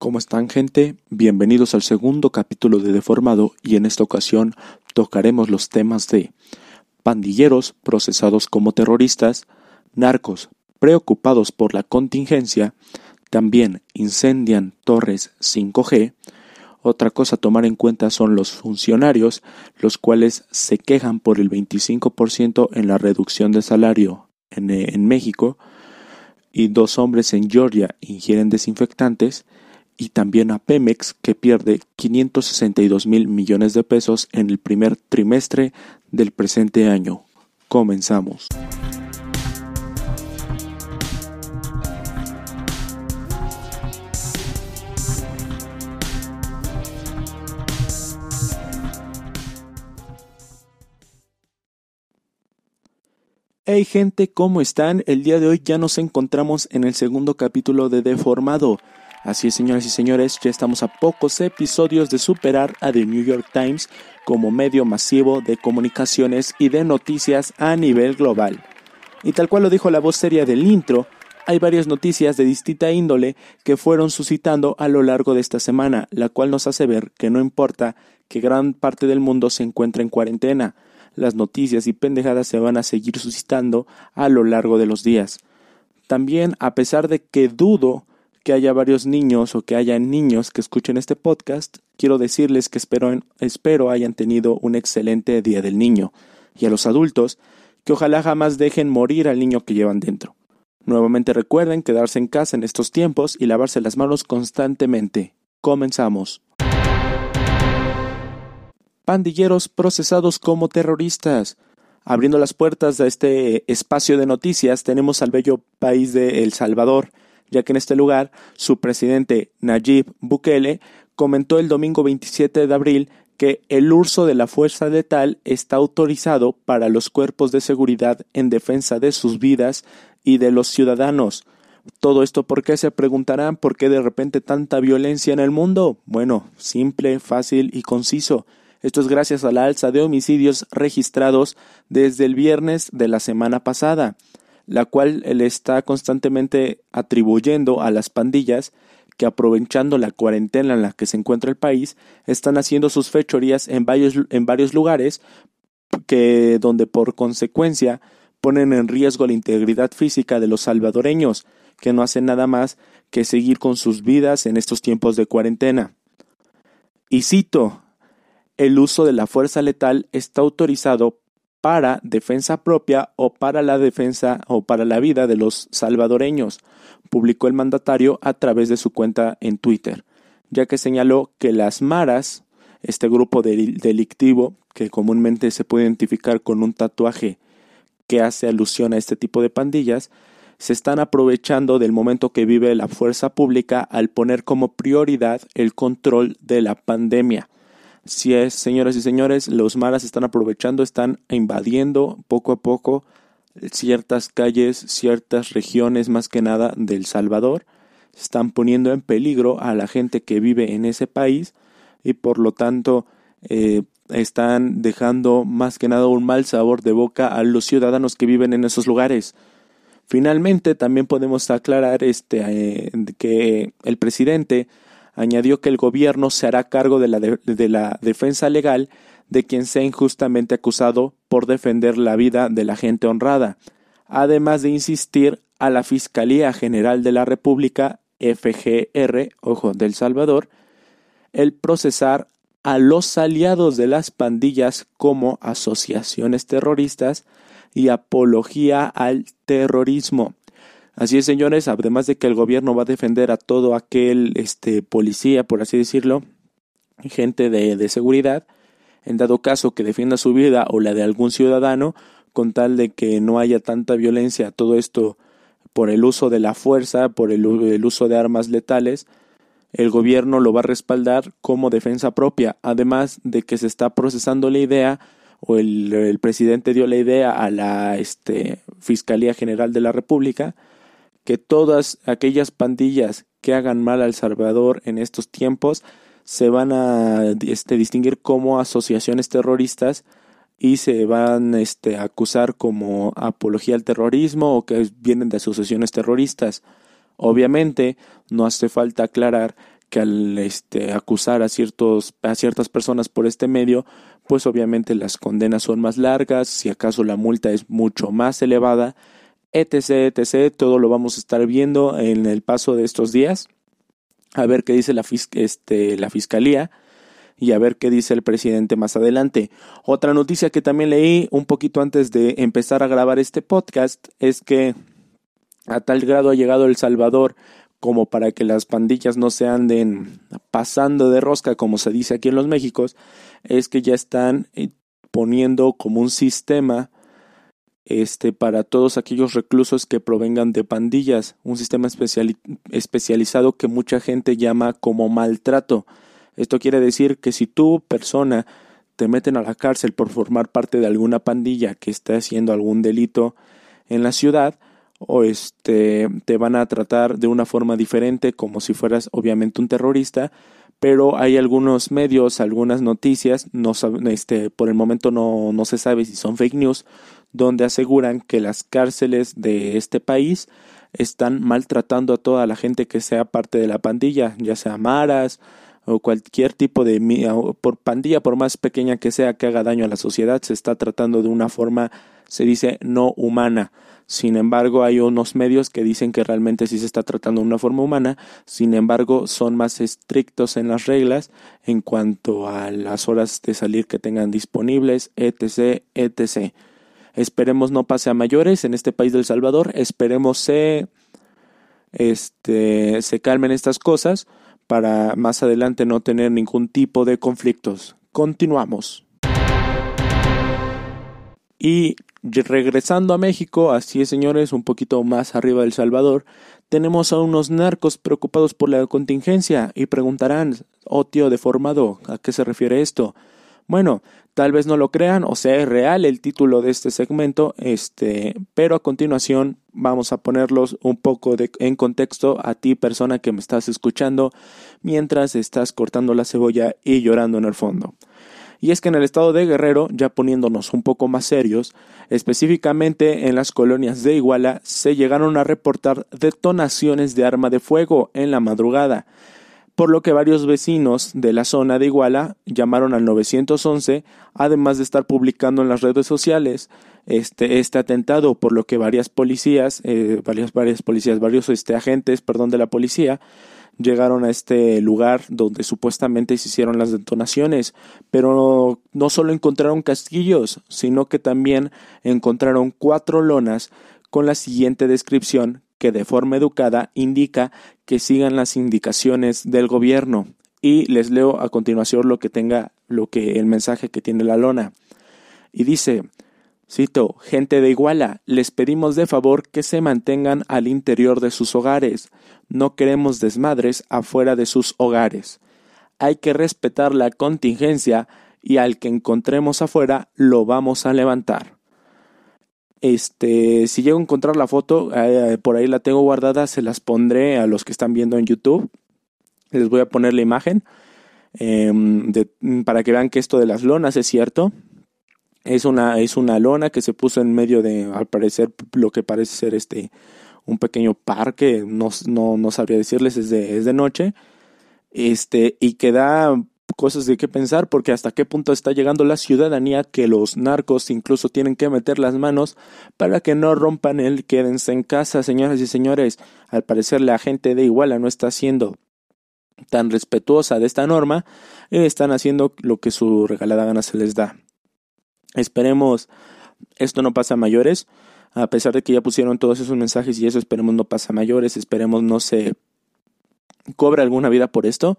¿Cómo están gente? Bienvenidos al segundo capítulo de Deformado y en esta ocasión tocaremos los temas de pandilleros procesados como terroristas, narcos preocupados por la contingencia, también incendian torres 5G, otra cosa a tomar en cuenta son los funcionarios, los cuales se quejan por el 25% en la reducción de salario en, en México, y dos hombres en Georgia ingieren desinfectantes, y también a Pemex que pierde 562 mil millones de pesos en el primer trimestre del presente año. Comenzamos. Hey gente, ¿cómo están? El día de hoy ya nos encontramos en el segundo capítulo de Deformado. Así es, señoras y señores, ya estamos a pocos episodios de superar a The New York Times como medio masivo de comunicaciones y de noticias a nivel global. Y tal cual lo dijo la voz seria del intro, hay varias noticias de distinta índole que fueron suscitando a lo largo de esta semana, la cual nos hace ver que no importa que gran parte del mundo se encuentre en cuarentena, las noticias y pendejadas se van a seguir suscitando a lo largo de los días. También, a pesar de que dudo que haya varios niños o que haya niños que escuchen este podcast, quiero decirles que espero, espero hayan tenido un excelente Día del Niño y a los adultos que ojalá jamás dejen morir al niño que llevan dentro. Nuevamente recuerden quedarse en casa en estos tiempos y lavarse las manos constantemente. Comenzamos. Pandilleros procesados como terroristas. Abriendo las puertas de este espacio de noticias tenemos al bello país de El Salvador, ya que en este lugar su presidente Nayib Bukele comentó el domingo 27 de abril que el uso de la fuerza letal está autorizado para los cuerpos de seguridad en defensa de sus vidas y de los ciudadanos. Todo esto porque se preguntarán por qué de repente tanta violencia en el mundo. Bueno, simple, fácil y conciso. Esto es gracias a la alza de homicidios registrados desde el viernes de la semana pasada la cual le está constantemente atribuyendo a las pandillas que aprovechando la cuarentena en la que se encuentra el país, están haciendo sus fechorías en varios, lugares que donde por consecuencia ponen en riesgo la integridad física de los salvadoreños, que no hacen nada más que seguir con sus vidas en estos tiempos de cuarentena. Y cito, el uso de la fuerza letal está autorizado para defensa propia o para la defensa o para la vida de los salvadoreños, publicó el mandatario a través de su cuenta en Twitter, ya que señaló que las maras, este grupo delictivo que comúnmente se puede identificar con un tatuaje que hace alusión a este tipo de pandillas, se están aprovechando del momento que vive la fuerza pública al poner como prioridad el control de la pandemia si es, señoras y señores, los maras están aprovechando, están invadiendo poco a poco ciertas calles, ciertas regiones más que nada del Salvador, están poniendo en peligro a la gente que vive en ese país y por lo tanto eh, están dejando más que nada un mal sabor de boca a los ciudadanos que viven en esos lugares. Finalmente, también podemos aclarar este, eh, que el presidente añadió que el gobierno se hará cargo de la, de, la defensa legal de quien sea injustamente acusado por defender la vida de la gente honrada, además de insistir a la Fiscalía General de la República, FGR, ojo, del Salvador, el procesar a los aliados de las pandillas como asociaciones terroristas y apología al terrorismo. Así es, señores, además de que el gobierno va a defender a todo aquel este policía, por así decirlo, gente de, de seguridad, en dado caso que defienda su vida o la de algún ciudadano, con tal de que no haya tanta violencia, todo esto por el uso de la fuerza, por el, uso de armas letales, el gobierno lo va a respaldar como defensa propia, además de que se está procesando la idea o el, presidente dio la idea a la este, Fiscalía General de la República que todas aquellas pandillas que hagan mal al Salvador en estos tiempos se van a este, distinguir como asociaciones terroristas y se van este, a acusar como apología al terrorismo o que vienen de asociaciones terroristas. Obviamente, no hace falta aclarar que al este, acusar a, ciertos, a ciertas personas por este medio, pues obviamente las condenas son más largas, si acaso la multa es mucho más elevada, etc, etc, todo lo vamos a estar viendo en el paso de estos días, a ver qué dice la, este, la fiscalía y a ver qué dice el presidente más adelante. Otra noticia que también leí un poquito antes de empezar a grabar este podcast es que a tal grado ha llegado El Salvador como para que las pandillas no se anden pasando de rosca, como se dice aquí en los Méxicos, es que ya están eh, poniendo como un sistema este para todos aquellos reclusos que provengan de pandillas, un sistema especializado que mucha gente llama como maltrato. Esto quiere decir que si tú, persona, te meten a la cárcel por formar parte de alguna pandilla que esté haciendo algún delito en la ciudad, o este te van a tratar de una forma diferente como si fueras obviamente un terrorista pero hay algunos medios algunas noticias no este por el momento no, no se sabe si son fake news donde aseguran que las cárceles de este país están maltratando a toda la gente que sea parte de la pandilla ya sea maras o cualquier tipo de por pandilla por más pequeña que sea que haga daño a la sociedad se está tratando de una forma se dice no humana sin embargo, hay unos medios que dicen que realmente sí se está tratando de una forma humana, sin embargo, son más estrictos en las reglas en cuanto a las horas de salir que tengan disponibles, etc., etc. Esperemos no pase a mayores en este país del Salvador, esperemos se, este, se calmen estas cosas para más adelante no tener ningún tipo de conflictos. Continuamos. Y regresando a México, así es señores, un poquito más arriba del Salvador, tenemos a unos narcos preocupados por la contingencia y preguntarán, oh tío deformado, ¿a qué se refiere esto? Bueno, tal vez no lo crean o sea es real el título de este segmento, este, pero a continuación vamos a ponerlos un poco de, en contexto a ti persona que me estás escuchando mientras estás cortando la cebolla y llorando en el fondo. Y es que en el estado de Guerrero, ya poniéndonos un poco más serios, específicamente en las colonias de Iguala, se llegaron a reportar detonaciones de arma de fuego en la madrugada, por lo que varios vecinos de la zona de Iguala llamaron al 911, además de estar publicando en las redes sociales este, este atentado, por lo que varias policías, eh, varias, varias policías, varios este, agentes, perdón, de la policía, llegaron a este lugar donde supuestamente se hicieron las detonaciones, pero no solo encontraron castillos, sino que también encontraron cuatro lonas con la siguiente descripción que de forma educada indica que sigan las indicaciones del gobierno. Y les leo a continuación lo que tenga lo que el mensaje que tiene la lona. Y dice: Cito, gente de Iguala, les pedimos de favor que se mantengan al interior de sus hogares. No queremos desmadres afuera de sus hogares. Hay que respetar la contingencia y al que encontremos afuera lo vamos a levantar. Este, si llego a encontrar la foto, eh, por ahí la tengo guardada, se las pondré a los que están viendo en YouTube. Les voy a poner la imagen em, para que vean que esto de las lonas es cierto. Es una, es una lona que se puso en medio de, al parecer, lo que parece ser este un pequeño parque, no, no, no sabría decirles, es de, es de noche, este, y que da cosas de qué pensar, porque hasta qué punto está llegando la ciudadanía que los narcos incluso tienen que meter las manos para que no rompan el quédense en casa, señoras y señores. Al parecer la gente de Iguala no está siendo tan respetuosa de esta norma, están haciendo lo que su regalada gana se les da. Esperemos esto no pase a mayores, a pesar de que ya pusieron todos esos mensajes y eso esperemos no pase a mayores, esperemos no se cobre alguna vida por esto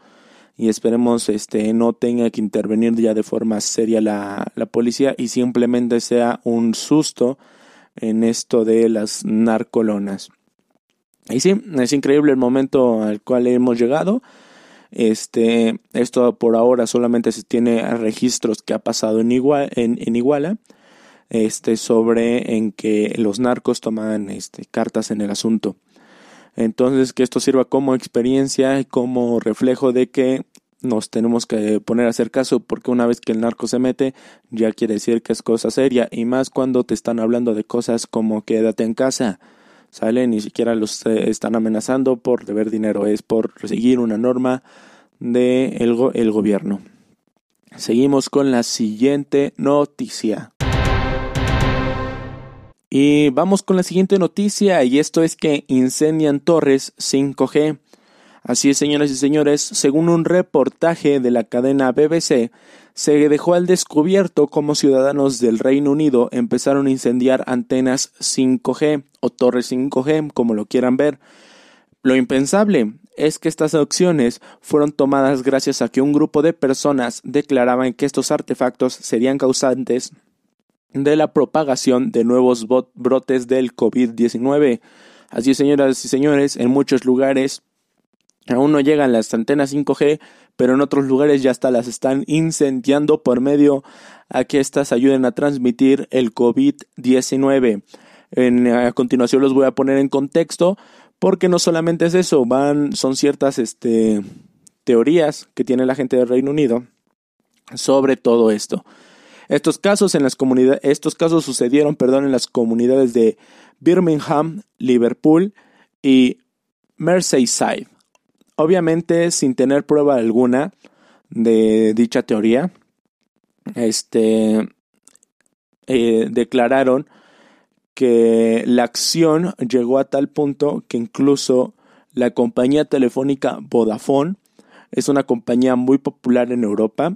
y esperemos este no tenga que intervenir ya de forma seria la, la policía y simplemente sea un susto en esto de las narcolonas. Y sí, es increíble el momento al cual hemos llegado. Este, esto por ahora solamente se tiene registros que ha pasado en, en, Iguala, este, sobre en que los narcos toman este, cartas en el asunto. Entonces, que esto sirva como experiencia y como reflejo de que nos tenemos que poner a hacer caso porque una vez que el narco se mete ya quiere decir que es cosa seria y más cuando te están hablando de cosas como quédate en casa sale ni siquiera los están amenazando por deber dinero es por seguir una norma del el gobierno. Seguimos con la siguiente noticia. Y vamos con la siguiente noticia y esto es que incendian torres 5G. Así es, señoras y señores, según un reportaje de la cadena BBC, se dejó al descubierto cómo ciudadanos del Reino Unido empezaron a incendiar antenas 5G o torres 5G, como lo quieran ver. Lo impensable es que estas acciones fueron tomadas gracias a que un grupo de personas declaraban que estos artefactos serían causantes de la propagación de nuevos brotes del COVID-19. Así, señoras y señores, en muchos lugares aún no llegan las antenas 5G, pero en otros lugares ya hasta las están incendiando por medio a que éstas ayuden a transmitir el COVID-19. a continuación los voy a poner en contexto porque no solamente es eso, van son ciertas este, teorías que tiene la gente del Reino Unido sobre todo esto. Estos casos en las estos casos sucedieron, perdón, en las comunidades de Birmingham, Liverpool y Merseyside. Obviamente, sin tener prueba alguna de dicha teoría, este, eh, declararon que la acción llegó a tal punto que incluso la compañía telefónica Vodafone es una compañía muy popular en Europa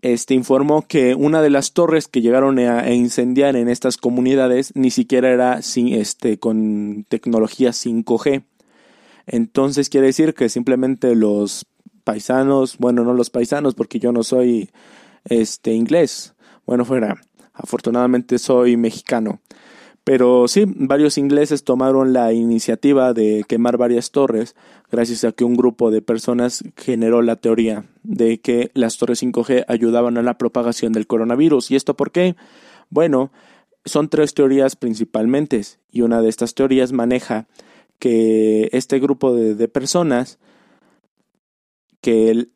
este, informó que una de las torres que llegaron a, incendiar en estas comunidades ni siquiera era sin, este, con tecnología 5G. Entonces quiere decir que simplemente los paisanos, bueno, no los paisanos porque yo no soy este inglés. Bueno, fuera, afortunadamente soy mexicano. Pero sí, varios ingleses tomaron la iniciativa de quemar varias torres gracias a que un grupo de personas generó la teoría de que las torres 5G ayudaban a la propagación del coronavirus. ¿Y esto por qué? Bueno, son tres teorías principalmente y una de estas teorías maneja que este grupo de, personas que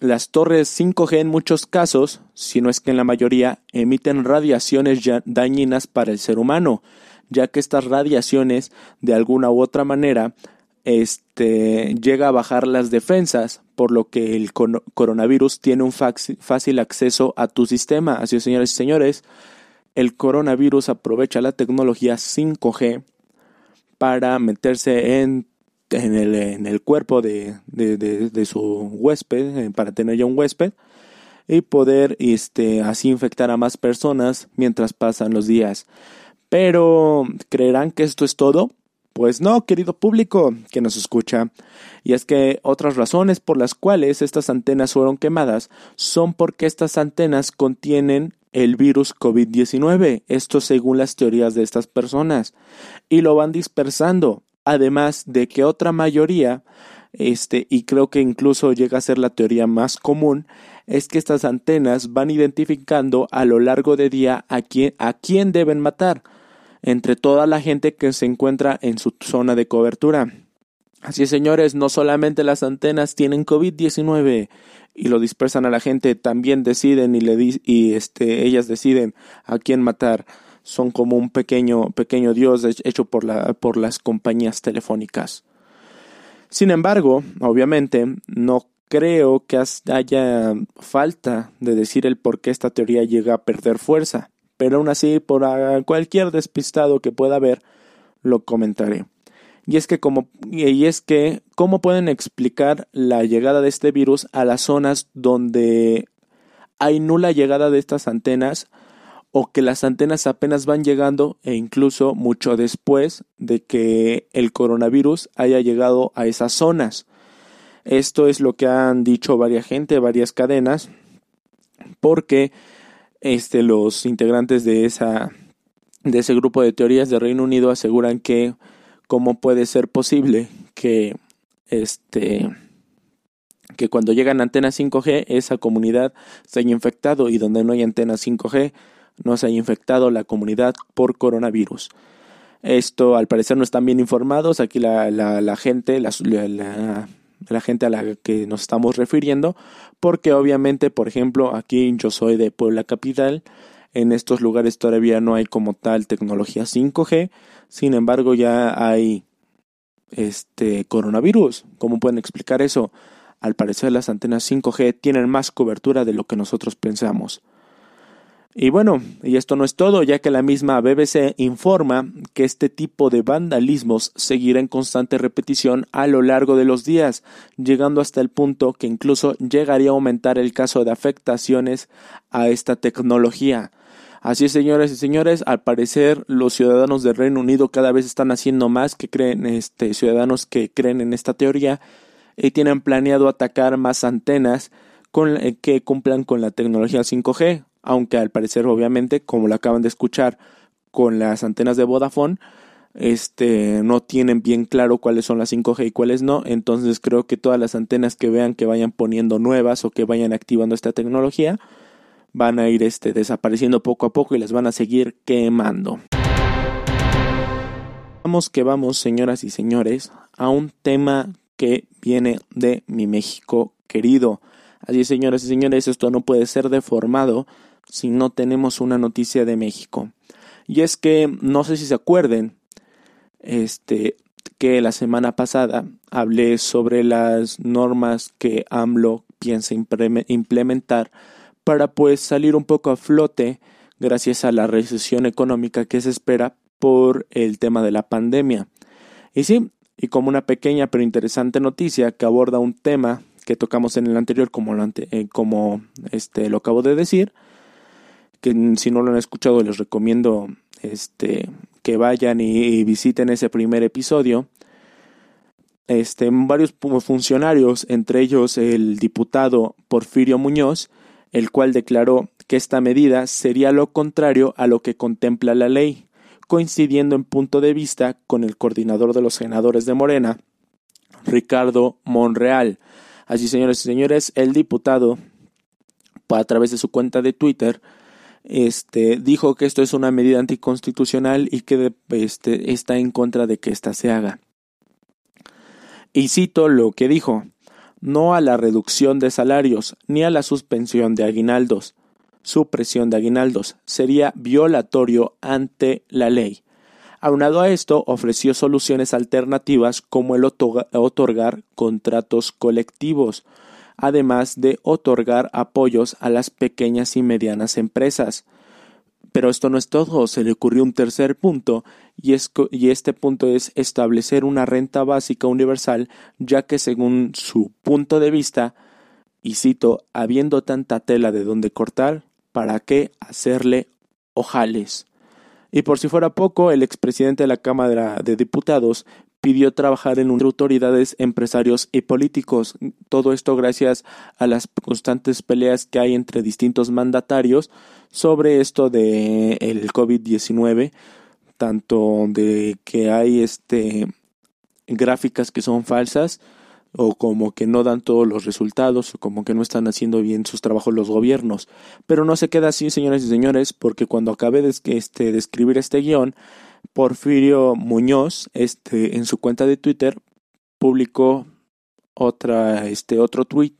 las torres 5G en muchos casos, si no es que en la mayoría, emiten radiaciones dañinas para el ser humano, ya que estas radiaciones de alguna u otra manera este, llega a bajar las defensas, por lo que el coronavirus tiene un fácil acceso a tu sistema. Así es, señores y señores, el coronavirus aprovecha la tecnología 5G para meterse en en el, en el cuerpo de, de, su huésped, eh, para tener ya un huésped, y poder este, así infectar a más personas mientras pasan los días. Pero, ¿creerán que esto es todo? Pues no, querido público que nos escucha. Y es que otras razones por las cuales estas antenas fueron quemadas son porque estas antenas contienen el virus COVID-19, esto según las teorías de estas personas, y lo van dispersando. Además de que otra mayoría, este, y creo que incluso llega a ser la teoría más común, es que estas antenas van identificando a lo largo de día a quién, a quién deben matar. Entre toda la gente que se encuentra en su zona de cobertura. Así señores, no solamente las antenas tienen COVID-19 y lo dispersan a la gente, también deciden y, le y este, ellas deciden a quién matar son como un pequeño, pequeño dios hecho por, la, por las compañías telefónicas. Sin embargo, obviamente, no creo que haya falta de decir el por qué esta teoría llega a perder fuerza, pero aún así, por cualquier despistado que pueda haber, lo comentaré. Y es que como y es que cómo pueden explicar la llegada de este virus a las zonas donde hay nula llegada de estas antenas o que las antenas apenas van llegando e incluso mucho después de que el coronavirus haya llegado a esas zonas. Esto es lo que han dicho varias gente, varias cadenas, porque este, los integrantes de, esa, de ese grupo de teorías de Reino Unido aseguran que cómo puede ser posible que este que cuando llegan antenas 5G esa comunidad se haya infectado y donde no hay antenas 5G no se haya infectado la comunidad por coronavirus. Esto al parecer no están bien informados. Aquí la, la, gente, la, la, gente a la que nos estamos refiriendo, porque obviamente, por ejemplo, aquí yo soy de Puebla Capital. En estos lugares todavía no hay como tal tecnología 5G. Sin embargo, ya hay este coronavirus. ¿Cómo pueden explicar eso? al parecer las antenas 5G tienen más cobertura de lo que nosotros pensamos. Y bueno, y esto no es todo, ya que la misma BBC informa que este tipo de vandalismos seguirá en constante repetición a lo largo de los días, llegando hasta el punto que incluso llegaría a aumentar el caso de afectaciones a esta tecnología. Así es, señores y señores, al parecer los ciudadanos del Reino Unido cada vez están haciendo más que creen, este, ciudadanos que creen en esta teoría y tienen planeado atacar más antenas con, eh, que cumplan con la tecnología 5G aunque al parecer obviamente, como lo acaban de escuchar con las antenas de Vodafone, este, no tienen bien claro cuáles son las 5G y cuáles no, entonces creo que todas las antenas que vean que vayan poniendo nuevas o que vayan activando esta tecnología van a ir este, desapareciendo poco a poco y las van a seguir quemando. Vamos que vamos, señoras y señores, a un tema que viene de mi México querido. Así, señoras y señores, esto no puede ser deformado si no tenemos una noticia de México. Y es que no sé si se acuerden, este, que la semana pasada hablé sobre las normas que AMLO piensa implementar para pues salir un poco a flote gracias a la recesión económica que se espera por el tema de la pandemia. Y sí, y como una pequeña pero interesante noticia que aborda un tema que tocamos en el anterior como, lo, eh, como este, lo acabo de decir, que si no lo han escuchado les recomiendo este, que vayan y, visiten ese primer episodio. Este, varios funcionarios, entre ellos el diputado Porfirio Muñoz, el cual declaró que esta medida sería lo contrario a lo que contempla la ley, coincidiendo en punto de vista con el coordinador de los senadores de Morena, Ricardo Monreal. Así, señores y señores, el diputado, a través de su cuenta de Twitter, este, dijo que esto es una medida anticonstitucional y que este, está en contra de que ésta se haga. Y cito lo que dijo, no a la reducción de salarios ni a la suspensión de aguinaldos. Supresión de aguinaldos sería violatorio ante la ley. Aunado a esto, ofreció soluciones alternativas como el otorgar contratos colectivos, además de otorgar apoyos a las pequeñas y medianas empresas. Pero esto no es todo, se le ocurrió un tercer punto, y, este punto es establecer una renta básica universal, ya que según su punto de vista, y cito, habiendo tanta tela de donde cortar, ¿para qué hacerle ojales? Y por si fuera poco, el expresidente de la Cámara de Diputados pidió trabajar en autoridades, empresarios y políticos. Todo esto gracias a las constantes peleas que hay entre distintos mandatarios sobre esto de el COVID-19, tanto de que hay este gráficas que son falsas o como que no dan todos los resultados o como que no están haciendo bien sus trabajos los gobiernos. Pero no se queda así, señoras y señores, porque cuando acabé de, este, escribir este guion, Porfirio Muñoz, este, en su cuenta de Twitter, publicó otra, este, otro tweet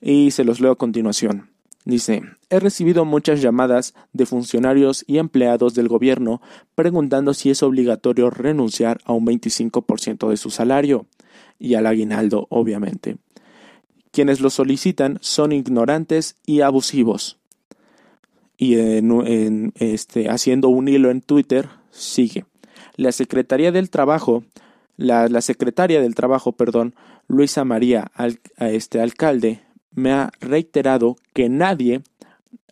y se los leo a continuación. Dice, he recibido muchas llamadas de funcionarios y empleados del gobierno preguntando si es obligatorio renunciar a un 25% de su salario y al aguinaldo, obviamente. Quienes lo solicitan son ignorantes y abusivos. Y en, este, haciendo un hilo en Twitter, sigue. La Secretaría del Trabajo, la, la Secretaria del Trabajo, perdón, Luisa María, este alcalde, me ha reiterado que nadie,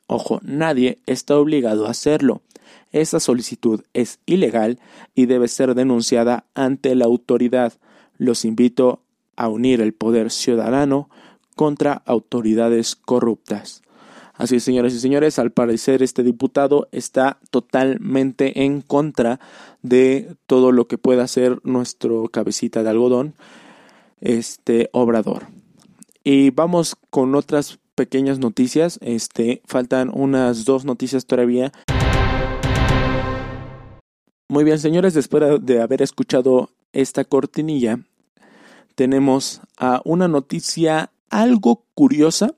ojo, nadie está obligado a hacerlo. Esa solicitud es ilegal y debe ser denunciada ante la autoridad. Los invito a unir el poder ciudadano contra autoridades corruptas. Así es, señores y señores, al parecer este diputado está totalmente en contra de todo lo que pueda hacer nuestro cabecita de algodón, este obrador. Y vamos con otras pequeñas noticias. Este, faltan unas dos noticias todavía. Muy bien, señores, después de haber escuchado esta cortinilla, tenemos a una noticia algo curiosa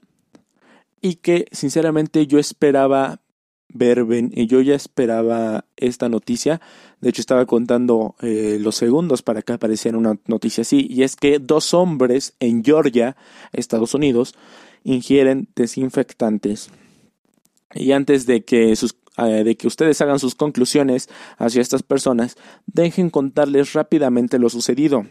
y que sinceramente yo esperaba ver, yo ya esperaba esta noticia, de hecho estaba contando eh, los segundos para que apareciera una noticia así, y es que dos hombres en Georgia, Estados Unidos, ingieren desinfectantes. Y antes de que, sus, eh, de que ustedes hagan sus conclusiones hacia estas personas, dejen contarles rápidamente lo sucedido.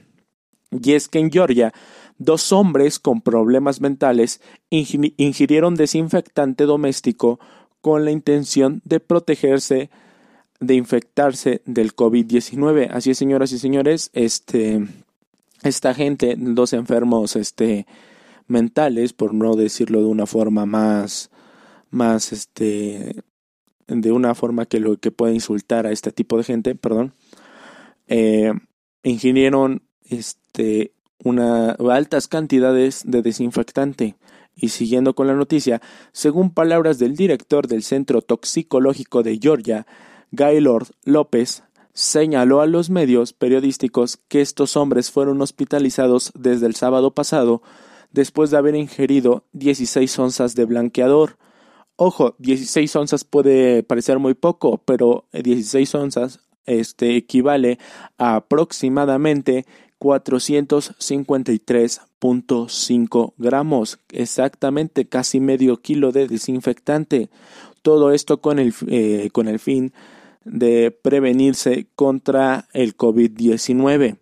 Y es que en Georgia, dos hombres con problemas mentales ingirieron desinfectante doméstico con la intención de protegerse de infectarse del COVID-19. Así es, señoras y señores, este, esta gente, dos enfermos este, mentales, por no decirlo de una forma más, más, este, de una forma que lo que puede insultar a este tipo de gente, perdón, eh, ingirieron este, una, altas cantidades de desinfectante. Y siguiendo con la noticia, según palabras del director del Centro Toxicológico de Georgia, Gaylord López, señaló a los medios periodísticos que estos hombres fueron hospitalizados desde el sábado pasado después de haber ingerido 16 onzas de blanqueador. Ojo, 16 onzas puede parecer muy poco, pero 16 onzas este, equivale a aproximadamente 453.5 gramos, exactamente casi medio kilo de desinfectante. Todo esto con el, eh, con el fin de prevenirse contra el COVID-19.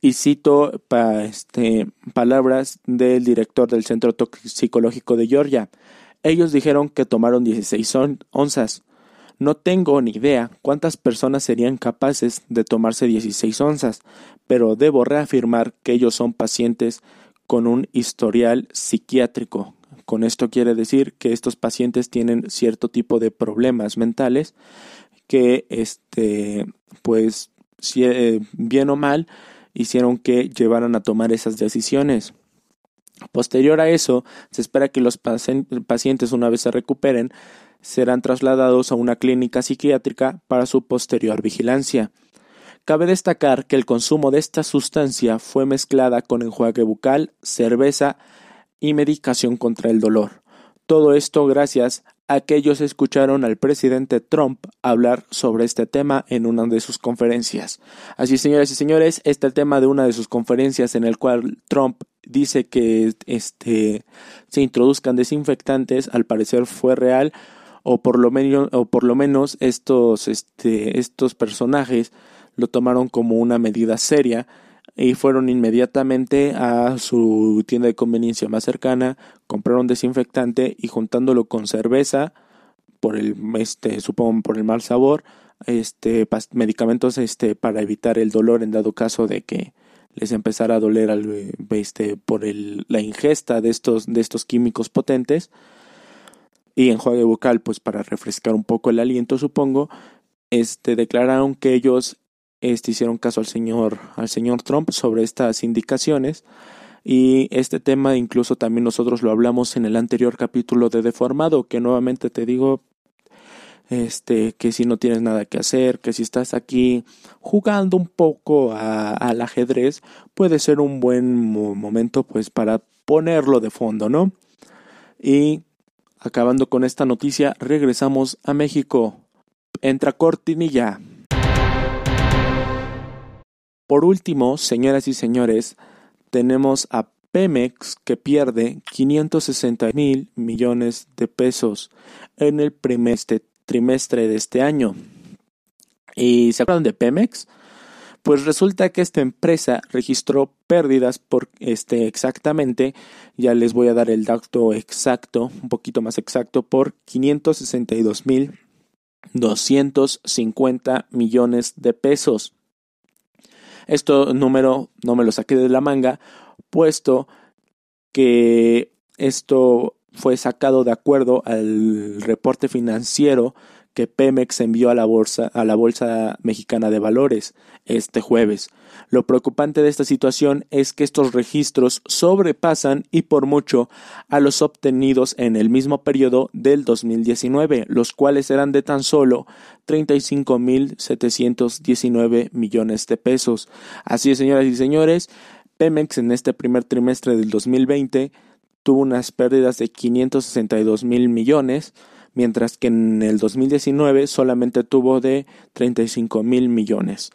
Y cito este, palabras del director del Centro Toxicológico de Georgia. Ellos dijeron que tomaron 16 onzas. No tengo ni idea cuántas personas serían capaces de tomarse 16 onzas, pero debo reafirmar que ellos son pacientes con un historial psiquiátrico. Con esto quiere decir que estos pacientes tienen cierto tipo de problemas mentales que, este, pues, eh, bien o mal, hicieron que llevaran a tomar esas decisiones. Posterior a eso, se espera que los pacientes, una vez se recuperen, serán trasladados a una clínica psiquiátrica para su posterior vigilancia. Cabe destacar que el consumo de esta sustancia fue mezclada con enjuague bucal, cerveza y medicación contra el dolor. Todo esto gracias a que ellos escucharon al presidente Trump hablar sobre este tema en una de sus conferencias. Así, señoras y señores, este es el tema de una de sus conferencias en el cual Trump dice que este, se introduzcan desinfectantes, al parecer fue real, o por lo menos, o por lo menos estos, este, estos personajes lo tomaron como una medida seria y fueron inmediatamente a su tienda de conveniencia más cercana, compraron desinfectante y juntándolo con cerveza por el este supongo por el mal sabor, este medicamentos este para evitar el dolor en dado caso de que les empezara a doler al, este por el, la ingesta de estos de estos químicos potentes y enjuague bucal pues para refrescar un poco el aliento supongo este declararon que ellos este hicieron caso al señor al señor Trump sobre estas indicaciones y este tema incluso también nosotros lo hablamos en el anterior capítulo de deformado que nuevamente te digo este que si no tienes nada que hacer que si estás aquí jugando un poco al ajedrez puede ser un buen momento pues para ponerlo de fondo no y Acabando con esta noticia, regresamos a México. Entra cortinilla. Por último, señoras y señores, tenemos a Pemex que pierde 560 mil millones de pesos en el primer trimestre de este año. ¿Y se acuerdan de Pemex? Pues resulta que esta empresa registró pérdidas por este exactamente, ya les voy a dar el dato exacto, un poquito más exacto, por 562 mil 250 millones de pesos. Esto número no me lo saqué de la manga, puesto que esto fue sacado de acuerdo al reporte financiero que Pemex envió a la bolsa a la bolsa mexicana de valores este jueves. Lo preocupante de esta situación es que estos registros sobrepasan y por mucho a los obtenidos en el mismo periodo del 2019, los cuales eran de tan solo 35.719 millones de pesos. Así es, señoras y señores, Pemex en este primer trimestre del 2020 tuvo unas pérdidas de 562 mil millones, mientras que en el 2019 solamente tuvo de 35 mil millones.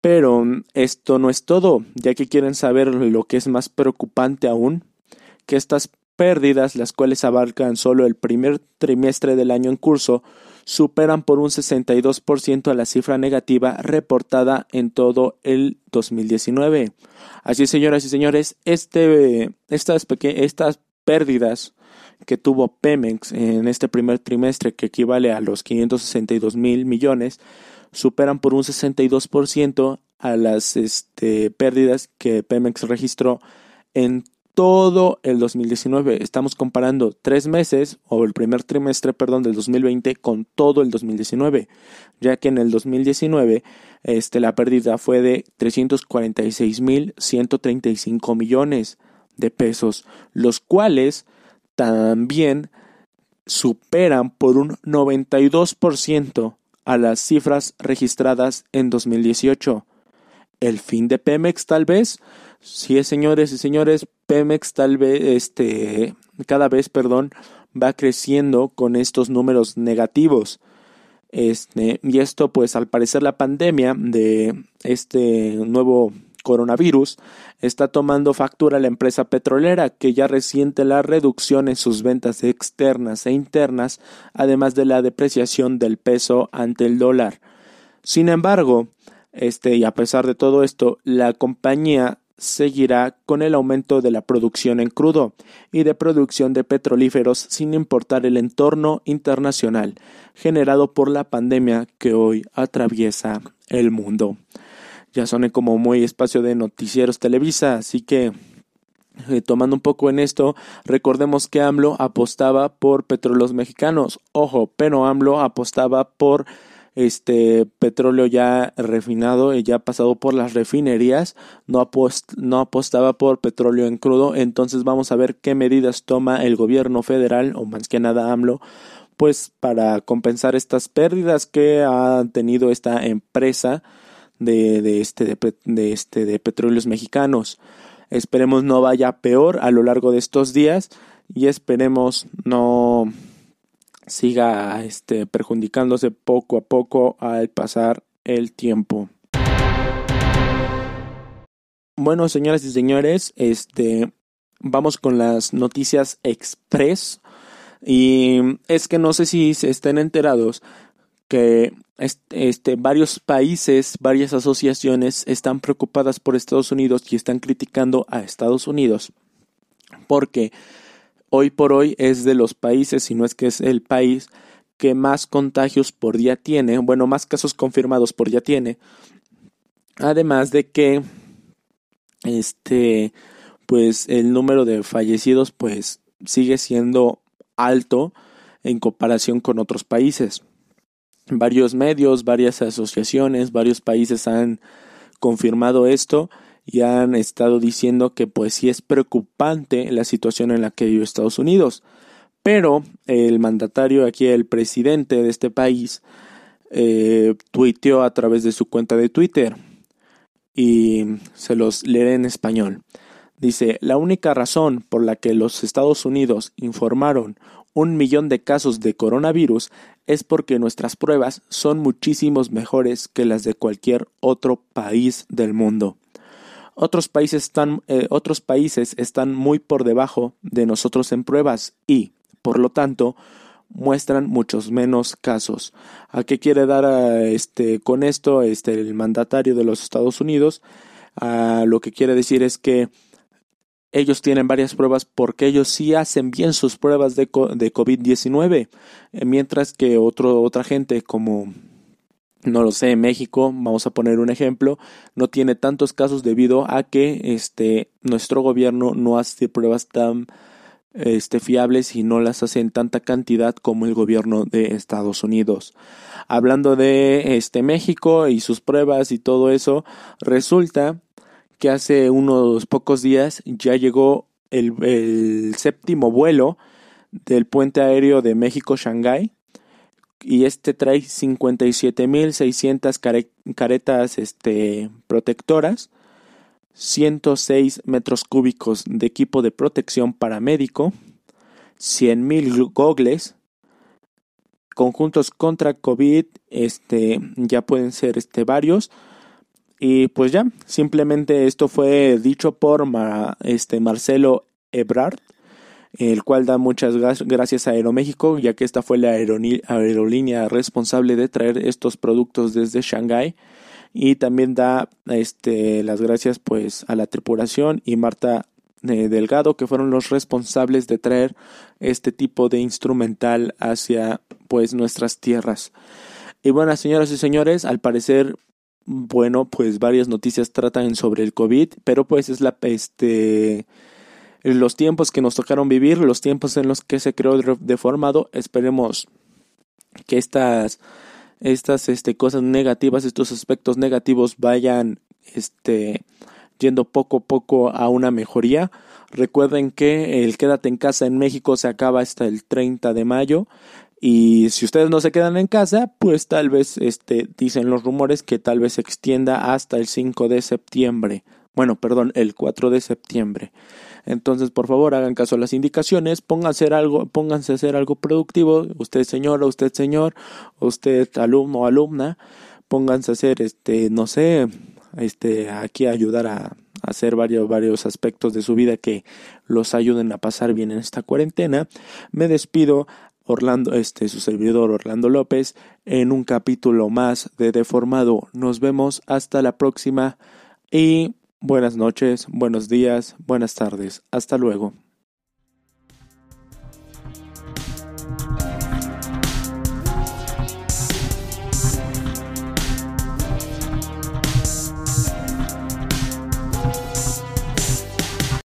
Pero esto no es todo, ya que quieren saber lo que es más preocupante aún, que estas pérdidas, las cuales abarcan solo el primer trimestre del año en curso, superan por un 62% a la cifra negativa reportada en todo el 2019. Así, señoras y señores, este, estas, estas pérdidas que tuvo Pemex en este primer trimestre, que equivale a los 562 mil millones, superan por un 62% a las este, pérdidas que Pemex registró en todo el 2019. Estamos comparando tres meses o el primer trimestre, perdón, del 2020 con todo el 2019, ya que en el 2019 este, la pérdida fue de 346.135 millones de pesos, los cuales también superan por un 92% a las cifras registradas en 2018. ¿El fin de Pemex tal vez? Sí, señores y señores, Pemex tal vez, este, cada vez, perdón, va creciendo con estos números negativos. Este, y esto, pues, al parecer la pandemia de este nuevo coronavirus está tomando factura la empresa petrolera que ya resiente la reducción en sus ventas externas e internas, además de la depreciación del peso ante el dólar. Sin embargo, este, y a pesar de todo esto, la compañía seguirá con el aumento de la producción en crudo y de producción de petrolíferos sin importar el entorno internacional generado por la pandemia que hoy atraviesa el mundo ya son como muy espacio de noticieros Televisa, así que eh, tomando un poco en esto, recordemos que AMLO apostaba por petróleos mexicanos, ojo, pero AMLO apostaba por este petróleo ya refinado y ya pasado por las refinerías, no, no apostaba por petróleo en crudo, entonces vamos a ver qué medidas toma el gobierno federal, o más que nada AMLO, pues para compensar estas pérdidas que ha tenido esta empresa de, este, de, este, de petróleos mexicanos. Esperemos no vaya peor a lo largo de estos días y esperemos no siga este, perjudicándose poco a poco al pasar el tiempo. Bueno, señoras y señores, este, vamos con las noticias express. Y es que no sé si se estén enterados que este, varios países, varias asociaciones están preocupadas por Estados Unidos y están criticando a Estados Unidos porque hoy por hoy es de los países, si no es que es el país que más contagios por día tiene, bueno, más casos confirmados por día tiene, además de que este pues el número de fallecidos pues sigue siendo alto en comparación con otros países varios medios, varias asociaciones, varios países han confirmado esto y han estado diciendo que pues sí es preocupante la situación en la que vive Estados Unidos. Pero el mandatario aquí, el presidente de este país, eh, tuiteó a través de su cuenta de Twitter y se los leeré en español. Dice, la única razón por la que los Estados Unidos informaron un millón de casos de coronavirus es porque nuestras pruebas son muchísimos mejores que las de cualquier otro país del mundo. Otros países están, eh, otros países están muy por debajo de nosotros en pruebas y, por lo tanto, muestran muchos menos casos. ¿A qué quiere dar este, con esto este, el mandatario de los Estados Unidos? lo que quiere decir es que ellos tienen varias pruebas porque ellos sí hacen bien sus pruebas de, de COVID-19, eh, mientras que otro, otra gente como, no lo sé, México, vamos a poner un ejemplo, no tiene tantos casos debido a que este, nuestro gobierno no hace pruebas tan este, fiables y no las hace en tanta cantidad como el gobierno de Estados Unidos. Hablando de este, México y sus pruebas y todo eso, resulta que hace unos pocos días ya llegó el, séptimo vuelo del puente aéreo de México-Shanghái y este trae 57.600 caretas este, protectoras, 106 metros cúbicos de equipo de protección paramédico, 100.000 gogles, conjuntos contra COVID, este, ya pueden ser este, varios. Y pues ya, simplemente esto fue dicho por este, Marcelo Ebrard, el cual da muchas gracias a Aeroméxico, ya que esta fue la aerolínea responsable de traer estos productos desde Shanghái. Y también da este, las gracias pues a la tripulación y Marta eh, Delgado, que fueron los responsables de traer este tipo de instrumental hacia pues nuestras tierras. Y bueno, señoras y señores, al parecer bueno, pues varias noticias tratan sobre el COVID, pero pues es la este los tiempos que nos tocaron vivir, los tiempos en los que se creó deformado, esperemos que estas estas este, cosas negativas, estos aspectos negativos vayan este yendo poco a poco a una mejoría. Recuerden que el quédate en casa en México se acaba hasta el 30 de mayo. Y si ustedes no se quedan en casa, pues tal vez este, dicen los rumores que tal vez se extienda hasta el 5 de septiembre. Bueno, perdón, el 4 de septiembre. Entonces, por favor, hagan caso a las indicaciones, pónganse a hacer algo, pónganse a hacer algo productivo, usted señora, usted señor, usted alumno o alumna, pónganse a hacer este, no sé, este, aquí ayudar a, hacer varios, varios aspectos de su vida que los ayuden a pasar bien en esta cuarentena. Me despido, Orlando, este, su servidor Orlando López, en un capítulo más de Deformado. Nos vemos hasta la próxima y buenas noches, buenos días, buenas tardes. Hasta luego.